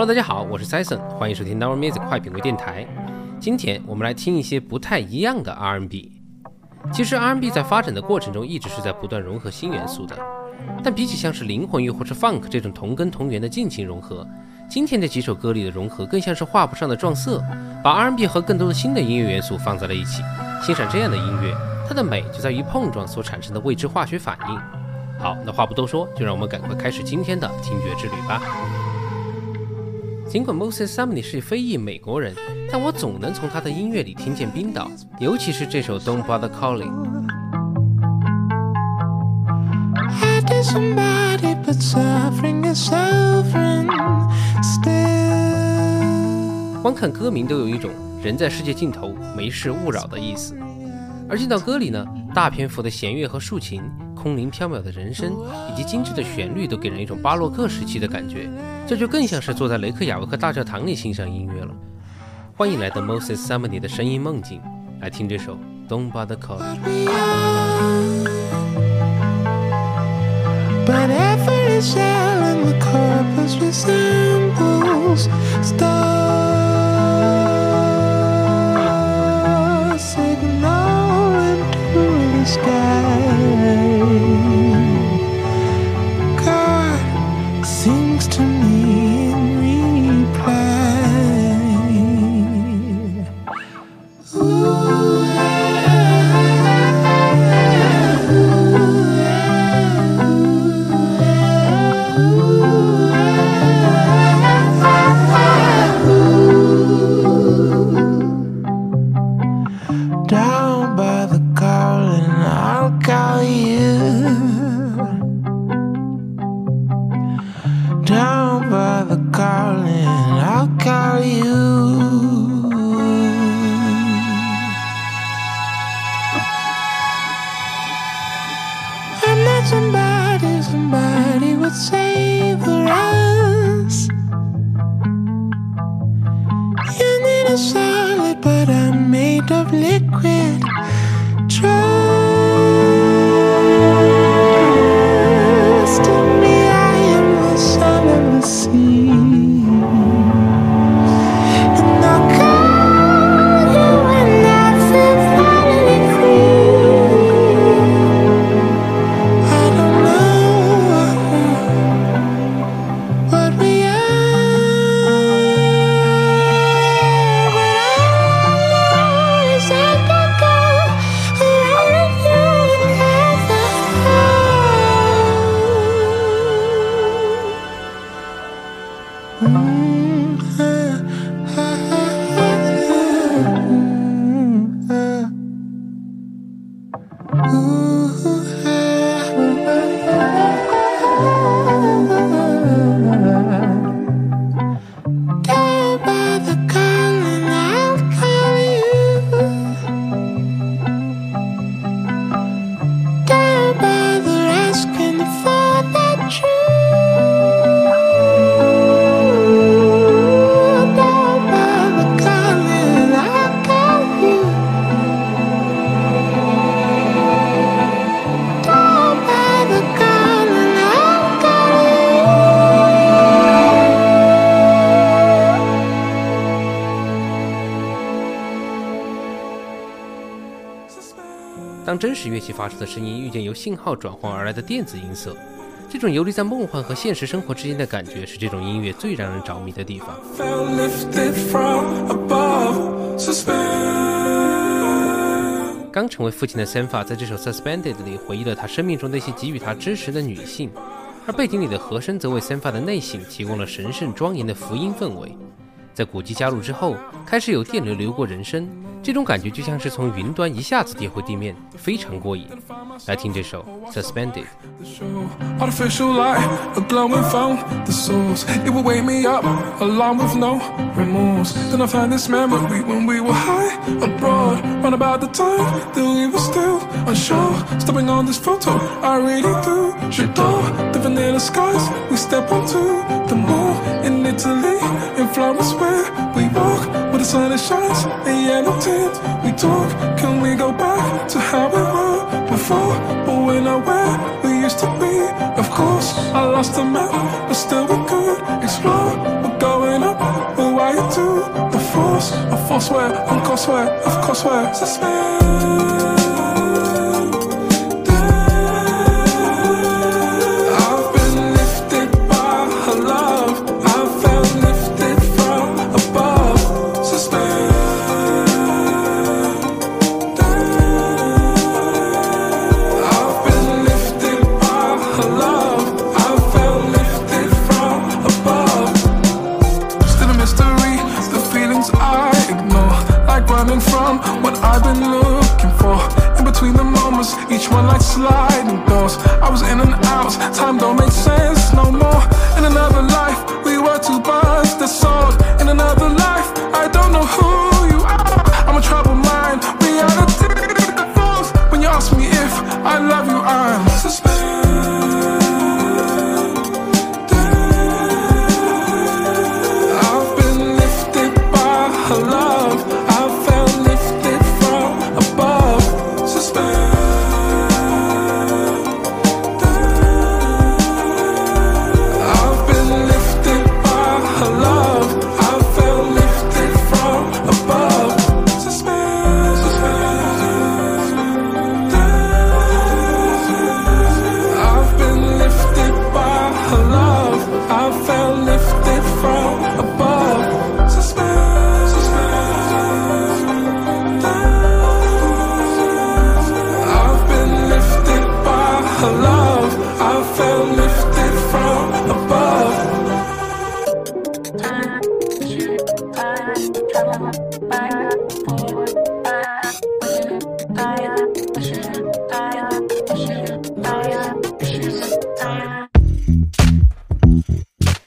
Hello，大家好，我是 Sison，欢迎收听 Now Music 快品味电台。今天我们来听一些不太一样的 R&B。其实 R&B 在发展的过程中一直是在不断融合新元素的，但比起像是灵魂乐或是 Funk 这种同根同源的尽情融合，今天这几首歌里的融合更像是画不上的撞色，把 R&B 和更多的新的音乐元素放在了一起。欣赏这样的音乐，它的美就在于碰撞所产生的未知化学反应。好，那话不多说，就让我们赶快开始今天的听觉之旅吧。尽管 Moses Sumney 是非裔美国人，但我总能从他的音乐里听见冰岛，尤其是这首 Don't Bother Calling。光看歌名都有一种人在世界尽头没事勿扰的意思，而进到歌里呢，大篇幅的弦乐和竖琴。空灵飘渺的人声以及精致的旋律，都给人一种巴洛克时期的感觉，这就更像是坐在雷克雅未克大教堂里欣赏音乐了。欢迎来到 Moses Sumney 的声音梦境，来听这首 Don't Bother Calling。somebody 当真实乐器发出的声音遇见由信号转换而来的电子音色，这种游离在梦幻和现实生活之间的感觉，是这种音乐最让人着迷的地方。刚成为父亲的 Sanfa 在这首 Suspended 里回忆了他生命中那些给予他支持的女性，而背景里的和声则为 Sanfa 的内心提供了神圣庄严的福音氛围。在古迹加入之后，开始有电流流过人声，这种感觉就像是从云端一下子跌回地面，非常过瘾。来听这首 suspended。flowers where we walk where the sun it shines and yellow tint. We talk, can we go back to how we were before? But when I not where we used to be. Of course, I lost the map, but still we could explore. We're going up, we're you to the force. of force where, of course where, of course where, suspend. Each one like sliding doors. I was in and out, time don't make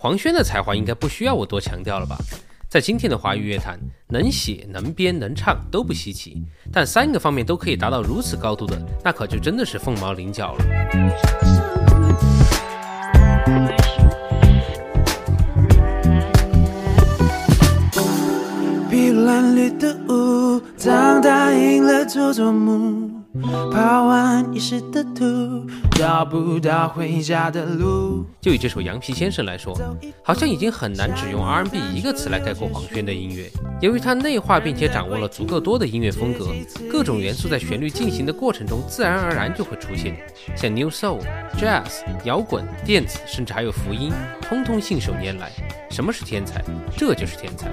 黄轩的才华应该不需要我多强调了吧？在今天的华语乐坛，能写、能编、能唱都不稀奇，但三个方面都可以达到如此高度的，那可就真的是凤毛麟角了。碧蓝绿的雾，当答应了做做梦，跑完一时的图，找不到回家的路。就以这首《羊皮先生》来说，好像已经很难只用 R&B 一个词来概括黄轩的音乐。由于他内化并且掌握了足够多的音乐风格，各种元素在旋律进行的过程中自然而然就会出现，像 New Soul、Jazz、摇滚、电子，甚至还有福音，通通信手拈来。什么是天才？这就是天才。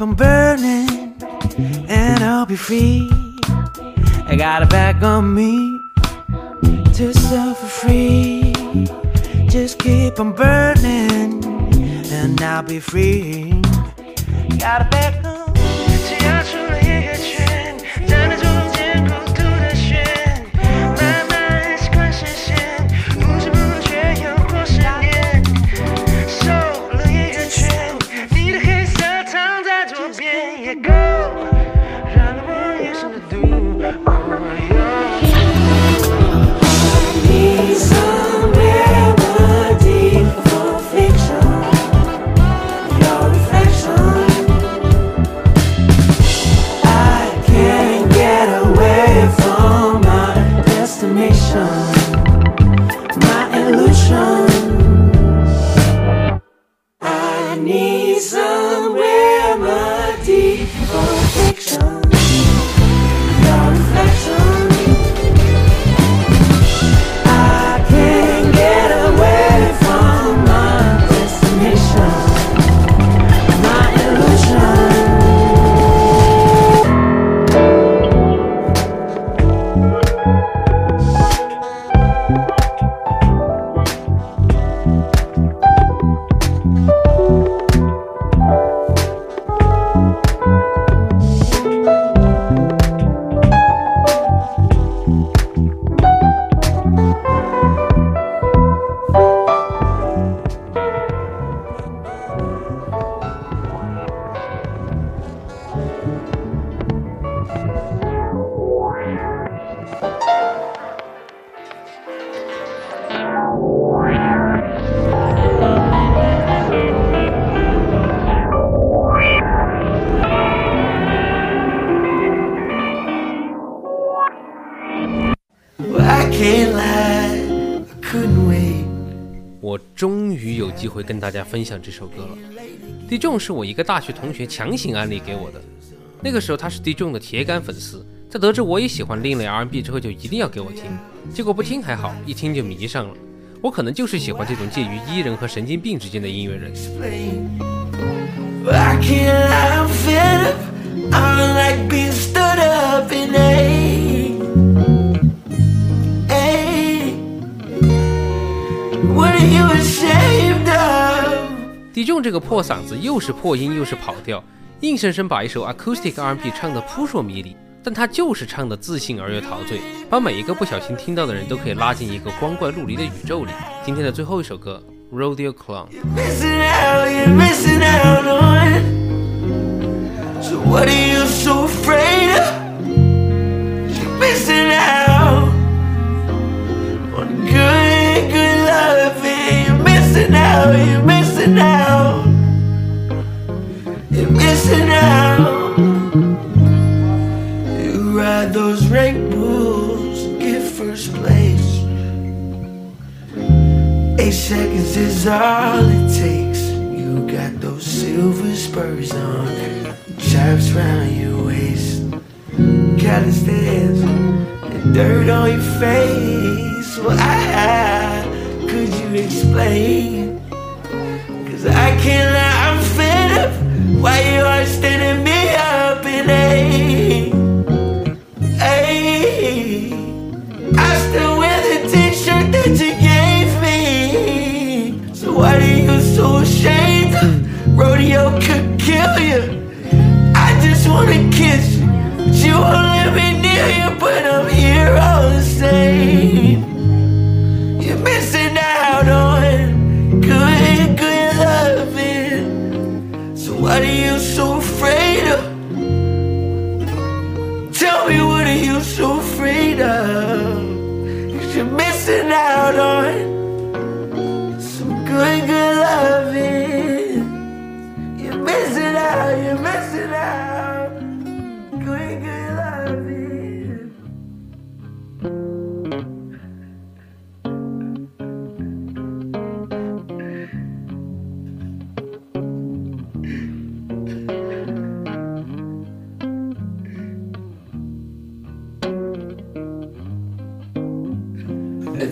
On burning, and I'll be free. I got a bag on me to suffer free. Just keep on burning, and I'll be free. Got a bag on. 我终于有机会跟大家分享这首歌了。D j o n 是我一个大学同学强行安利给我的，那个时候他是 D j o n 的铁杆粉丝，在得知我也喜欢另类 R&B 之后，就一定要给我听。结果不听还好，一听就迷上了。我可能就是喜欢这种介于伊人和神经病之间的音乐人。这个破嗓子又是破音又是跑调，硬生生把一首 acoustic R&B 唱得扑朔迷离。但他就是唱的自信而又陶醉，把每一个不小心听到的人都可以拉进一个光怪陆离的宇宙里。今天的最后一首歌《Rodeo Clown》。Missing out, you're missing out on. So what are you first place. Eight seconds is all it takes. You got those silver spurs on, chaps round your waist, calisthenics, and dirt on your face. Why could you explain? Cause I can't lie, I'm fed up. Why you are standing me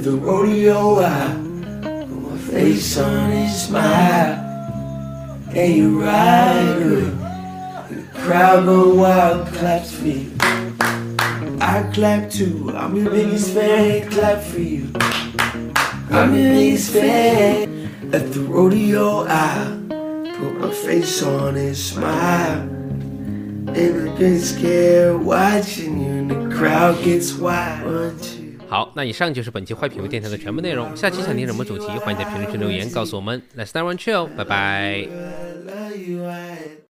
the rodeo, I put my face on his smile. And you ride good. The crowd go wild, claps for you. I clap too. I'm your biggest fan. Clap for you. I'm your biggest fan. At the rodeo, I put my face on and smile. They look get scared watching you, and the crowd gets wild. 好，那以上就是本期坏品味电台的全部内容。下期想听什么主题，欢迎在评论区留言告诉我们。Let's start one chill，拜拜。